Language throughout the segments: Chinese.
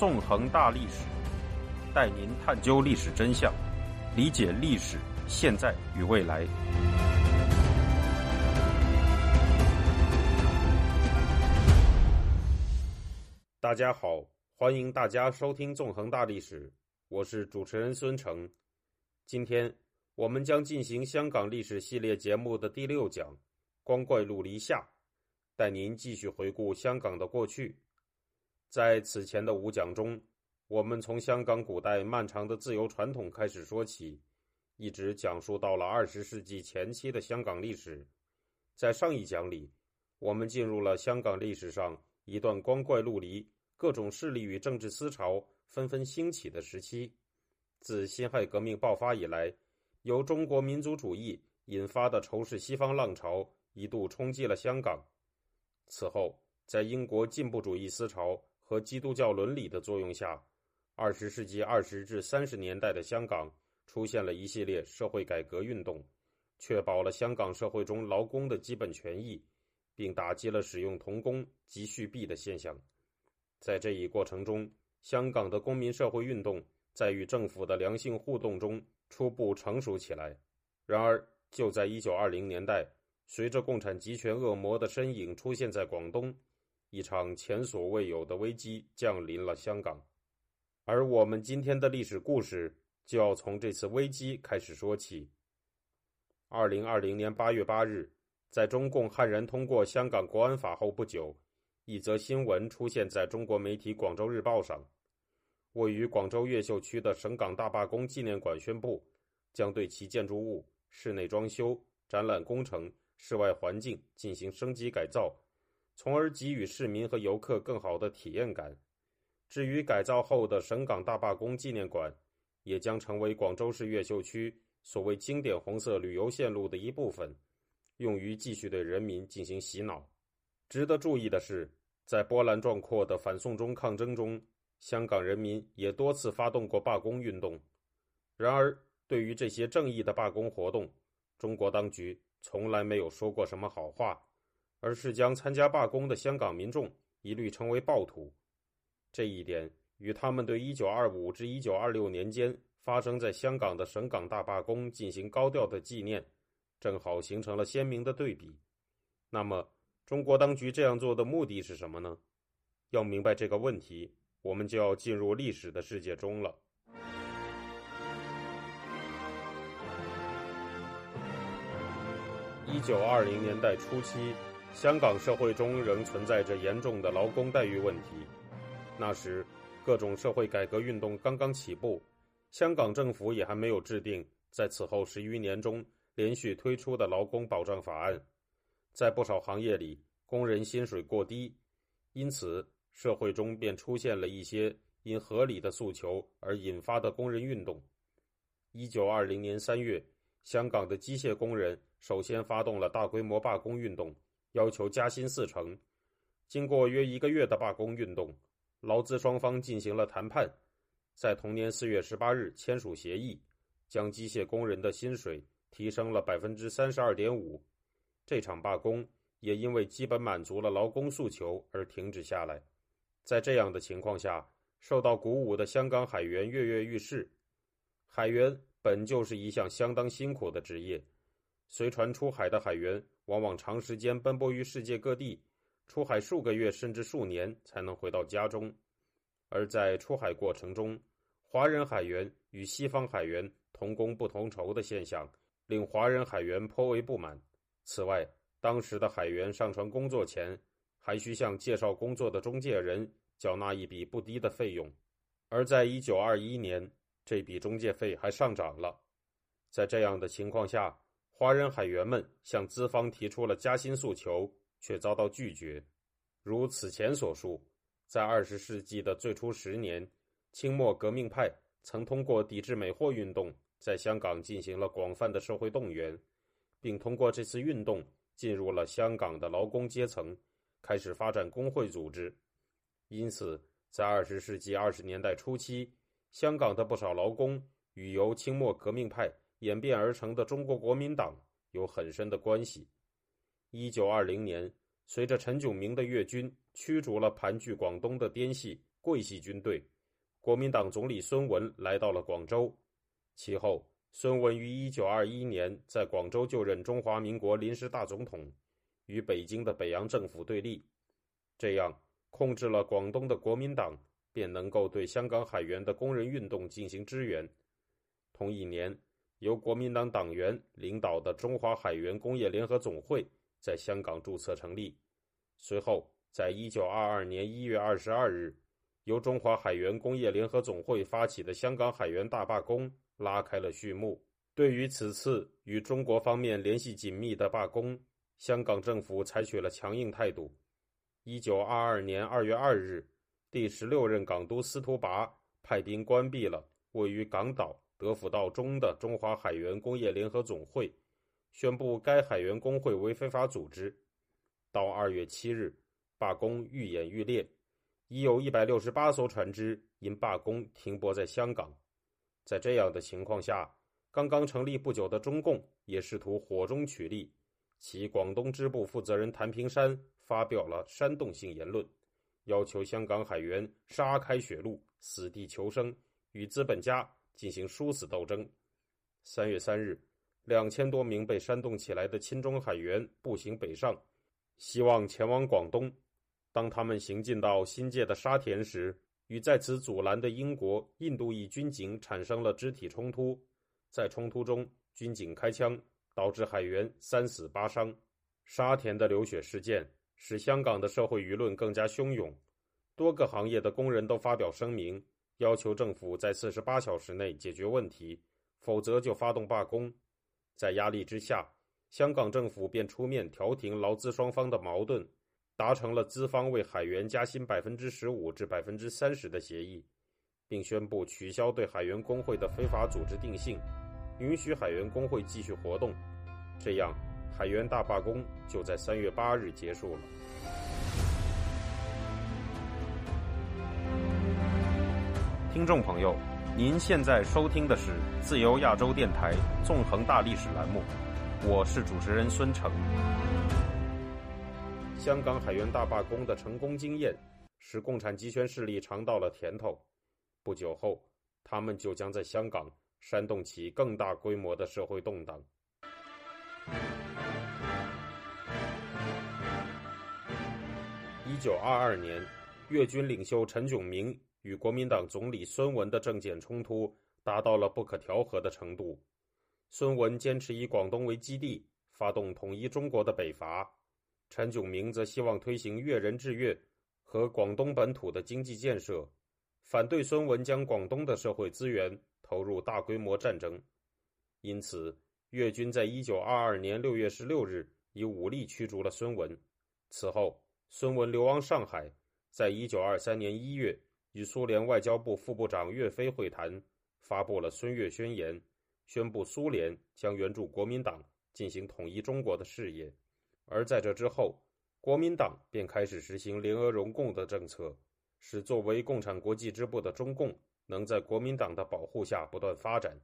纵横大历史，带您探究历史真相，理解历史现在与未来。大家好，欢迎大家收听《纵横大历史》，我是主持人孙成。今天我们将进行香港历史系列节目的第六讲《光怪陆离下》，带您继续回顾香港的过去。在此前的五讲中，我们从香港古代漫长的自由传统开始说起，一直讲述到了二十世纪前期的香港历史。在上一讲里，我们进入了香港历史上一段光怪陆离、各种势力与政治思潮纷纷兴起的时期。自辛亥革命爆发以来，由中国民族主义引发的仇视西方浪潮一度冲击了香港。此后，在英国进步主义思潮和基督教伦理的作用下，二十世纪二十至三十年代的香港出现了一系列社会改革运动，确保了香港社会中劳工的基本权益，并打击了使用童工及续币的现象。在这一过程中，香港的公民社会运动在与政府的良性互动中初步成熟起来。然而，就在一九二零年代，随着共产集权恶魔的身影出现在广东。一场前所未有的危机降临了香港，而我们今天的历史故事就要从这次危机开始说起。二零二零年八月八日，在中共悍然通过香港国安法后不久，一则新闻出现在中国媒体《广州日报》上。位于广州越秀区的省港大罢工纪念馆宣布，将对其建筑物、室内装修、展览工程、室外环境进行升级改造。从而给予市民和游客更好的体验感。至于改造后的省港大罢工纪念馆，也将成为广州市越秀区所谓经典红色旅游线路的一部分，用于继续对人民进行洗脑。值得注意的是，在波澜壮阔的反送中抗争中，香港人民也多次发动过罢工运动。然而，对于这些正义的罢工活动，中国当局从来没有说过什么好话。而是将参加罢工的香港民众一律称为暴徒，这一点与他们对1925至1926年间发生在香港的省港大罢工进行高调的纪念，正好形成了鲜明的对比。那么，中国当局这样做的目的是什么呢？要明白这个问题，我们就要进入历史的世界中了。1920年代初期。香港社会中仍存在着严重的劳工待遇问题。那时，各种社会改革运动刚刚起步，香港政府也还没有制定在此后十余年中连续推出的劳工保障法案。在不少行业里，工人薪水过低，因此社会中便出现了一些因合理的诉求而引发的工人运动。一九二零年三月，香港的机械工人首先发动了大规模罢工运动。要求加薪四成。经过约一个月的罢工运动，劳资双方进行了谈判，在同年四月十八日签署协议，将机械工人的薪水提升了百分之三十二点五。这场罢工也因为基本满足了劳工诉求而停止下来。在这样的情况下，受到鼓舞的香港海员跃跃欲试。海员本就是一项相当辛苦的职业。随船出海的海员往往长时间奔波于世界各地，出海数个月甚至数年才能回到家中。而在出海过程中，华人海员与西方海员同工不同酬的现象令华人海员颇为不满。此外，当时的海员上船工作前，还需向介绍工作的中介人缴纳一笔不低的费用。而在一九二一年，这笔中介费还上涨了。在这样的情况下，华人海员们向资方提出了加薪诉求，却遭到拒绝。如此前所述，在二十世纪的最初十年，清末革命派曾通过抵制美货运动，在香港进行了广泛的社会动员，并通过这次运动进入了香港的劳工阶层，开始发展工会组织。因此，在二十世纪二十年代初期，香港的不少劳工与由清末革命派。演变而成的中国国民党有很深的关系。一九二零年，随着陈炯明的粤军驱逐了盘踞广东的滇系桂系军队，国民党总理孙文来到了广州。其后，孙文于1921年在广州就任中华民国临时大总统，与北京的北洋政府对立。这样，控制了广东的国民党便能够对香港海员的工人运动进行支援。同一年，由国民党党员领导的中华海员工业联合总会在香港注册成立。随后，在1922年1月22日，由中华海员工业联合总会发起的香港海员大罢工拉开了序幕。对于此次与中国方面联系紧密的罢工，香港政府采取了强硬态度。1922年2月2日，第十六任港督司徒拔派兵关闭了位于港岛德辅道中的中华海员工业联合总会，宣布该海员工会为非法组织。到2月7日，罢工愈演愈烈，已有一百六十八艘船只因罢工停泊在香港。在这样的情况下，刚刚成立不久的中共也试图火中取栗，其广东支部负责人谭平山发表了煽动性言论，要求香港海员杀开血路，死地求生，与资本家进行殊死斗争。三月三日，两千多名被煽动起来的亲中海员步行北上，希望前往广东。当他们行进到新界的沙田时，与在此阻拦的英国、印度裔军警产生了肢体冲突。在冲突中，军警开枪，导致海员三死八伤。沙田的流血事件使香港的社会舆论更加汹涌，多个行业的工人都发表声明，要求政府在四十八小时内解决问题，否则就发动罢工。在压力之下，香港政府便出面调停劳资双方的矛盾，达成了资方为海员加薪百分之十五至百分之三十的协议，并宣布取消对海员工会的非法组织定性。允许海员工会继续活动，这样海员大罢工就在三月八日结束了。听众朋友，您现在收听的是自由亚洲电台纵横大历史栏目，我是主持人孙成。香港海员大罢工的成功经验，使共产集权势力尝到了甜头。不久后，他们就将在香港。煽动起更大规模的社会动荡。一九二二年，粤军领袖陈炯明与国民党总理孙文的政见冲突达到了不可调和的程度。孙文坚持以广东为基地，发动统一中国的北伐；陈炯明则希望推行粤人治粤和广东本土的经济建设，反对孙文将广东的社会资源。投入大规模战争，因此粤军在一九二二年六月十六日以武力驱逐了孙文。此后，孙文流亡上海，在一九二三年一月与苏联外交部副部长岳飞会谈，发布了《孙岳宣言》，宣布苏联将援助国民党进行统一中国的事业。而在这之后，国民党便开始实行联俄容共的政策，使作为共产国际支部的中共。能在国民党的保护下不断发展。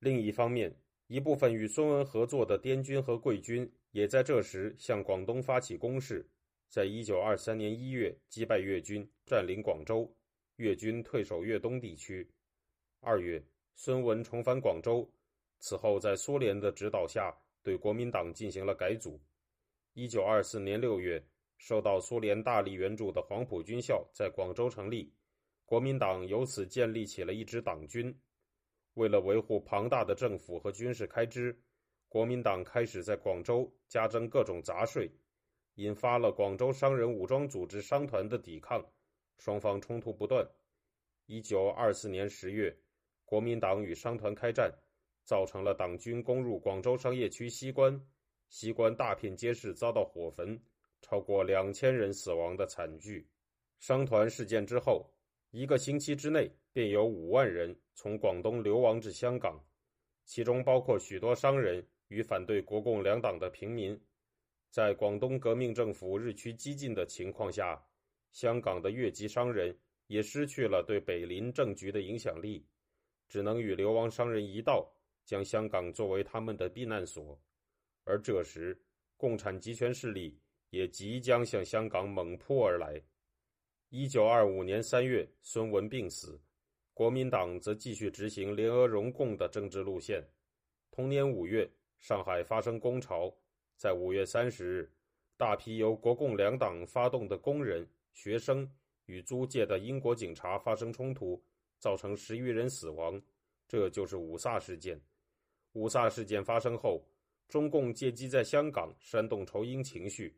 另一方面，一部分与孙文合作的滇军和桂军也在这时向广东发起攻势，在一九二三年一月击败粤军，占领广州，粤军退守粤东地区。二月，孙文重返广州，此后在苏联的指导下对国民党进行了改组。一九二四年六月，受到苏联大力援助的黄埔军校在广州成立。国民党由此建立起了一支党军。为了维护庞大的政府和军事开支，国民党开始在广州加征各种杂税，引发了广州商人武装组织商团的抵抗，双方冲突不断。一九二四年十月，国民党与商团开战，造成了党军攻入广州商业区西关，西关大片街市遭到火焚，超过两千人死亡的惨剧。商团事件之后。一个星期之内，便有五万人从广东流亡至香港，其中包括许多商人与反对国共两党的平民。在广东革命政府日趋激进的情况下，香港的越籍商人也失去了对北林政局的影响力，只能与流亡商人一道，将香港作为他们的避难所。而这时，共产集权势力也即将向香港猛扑而来。一九二五年三月，孙文病死，国民党则继续执行联俄容共的政治路线。同年五月，上海发生工潮，在五月三十日，大批由国共两党发动的工人、学生与租界的英国警察发生冲突，造成十余人死亡，这就是五卅事件。五卅事件发生后，中共借机在香港煽动仇英情绪，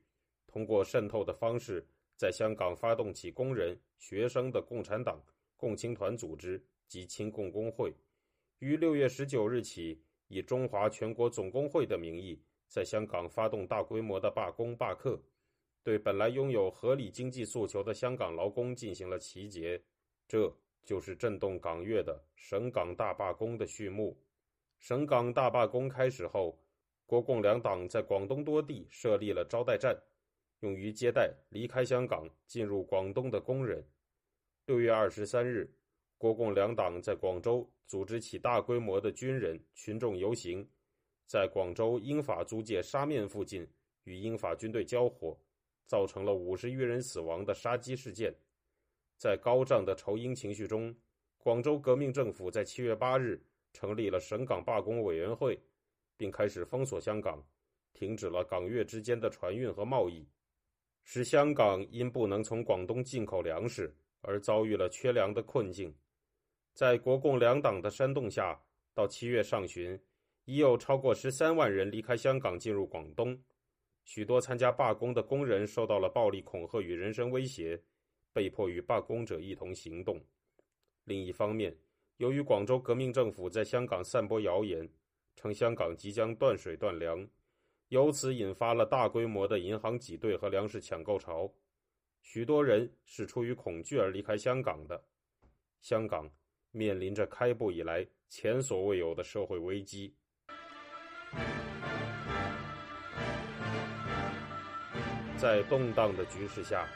通过渗透的方式。在香港发动起工人、学生的共产党、共青团组织及亲共工会，于六月十九日起，以中华全国总工会的名义，在香港发动大规模的罢工罢课，对本来拥有合理经济诉求的香港劳工进行了集结。这就是震动港粤的省港大罢工的序幕。省港大罢工开始后，国共两党在广东多地设立了招待站。用于接待离开香港进入广东的工人。六月二十三日，国共两党在广州组织起大规模的军人群众游行，在广州英法租界沙面附近与英法军队交火，造成了五十余人死亡的杀机事件。在高涨的仇英情绪中，广州革命政府在七月八日成立了省港罢工委员会，并开始封锁香港，停止了港粤之间的船运和贸易。使香港因不能从广东进口粮食而遭遇了缺粮的困境。在国共两党的煽动下，到七月上旬，已有超过十三万人离开香港进入广东。许多参加罢工的工人受到了暴力恐吓与人身威胁，被迫与罢工者一同行动。另一方面，由于广州革命政府在香港散播谣言，称香港即将断水断粮。由此引发了大规模的银行挤兑和粮食抢购潮，许多人是出于恐惧而离开香港的。香港面临着开埠以来前所未有的社会危机。在动荡的局势下，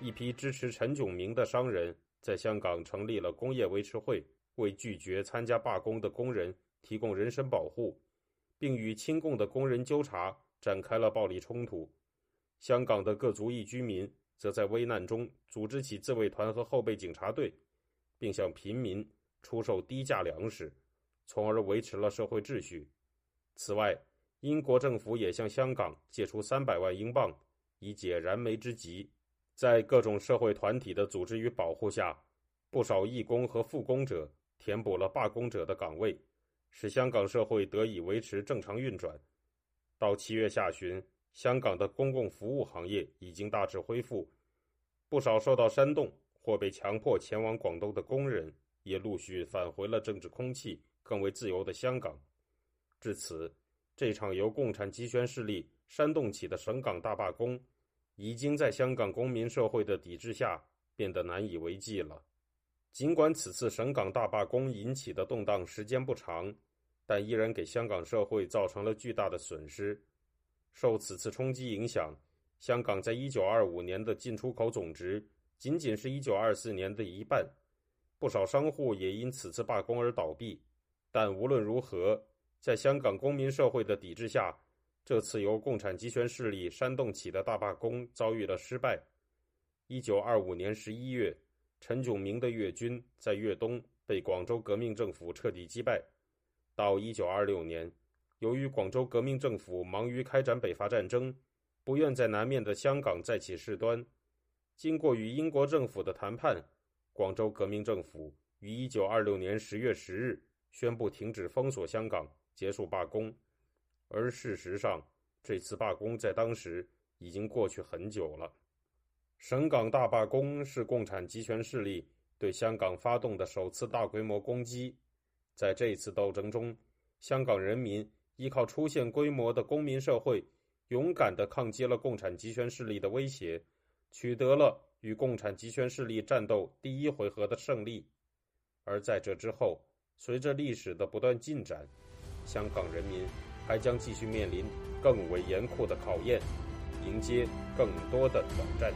一批支持陈炯明的商人在香港成立了工业维持会，为拒绝参加罢工的工人提供人身保护。并与亲共的工人纠察展开了暴力冲突。香港的各族裔居民则在危难中组织起自卫团和后备警察队，并向平民出售低价粮食，从而维持了社会秩序。此外，英国政府也向香港借出三百万英镑，以解燃眉之急。在各种社会团体的组织与保护下，不少义工和复工者填补了罢工者的岗位。使香港社会得以维持正常运转。到七月下旬，香港的公共服务行业已经大致恢复，不少受到煽动或被强迫前往广东的工人也陆续返回了政治空气更为自由的香港。至此，这场由共产集权势力煽动起的省港大罢工，已经在香港公民社会的抵制下变得难以为继了。尽管此次省港大罢工引起的动荡时间不长。但依然给香港社会造成了巨大的损失。受此次冲击影响，香港在一九二五年的进出口总值仅仅是一九二四年的一半。不少商户也因此次罢工而倒闭。但无论如何，在香港公民社会的抵制下，这次由共产集权势力煽动起的大罢工遭遇了失败。一九二五年十一月，陈炯明的粤军在粤东被广州革命政府彻底击败。到一九二六年，由于广州革命政府忙于开展北伐战争，不愿在南面的香港再起事端，经过与英国政府的谈判，广州革命政府于一九二六年十月十日宣布停止封锁香港，结束罢工。而事实上，这次罢工在当时已经过去很久了。省港大罢工是共产集权势力对香港发动的首次大规模攻击。在这次斗争中，香港人民依靠出现规模的公民社会，勇敢地抗击了共产集权势力的威胁，取得了与共产集权势力战斗第一回合的胜利。而在这之后，随着历史的不断进展，香港人民还将继续面临更为严酷的考验，迎接更多的挑战。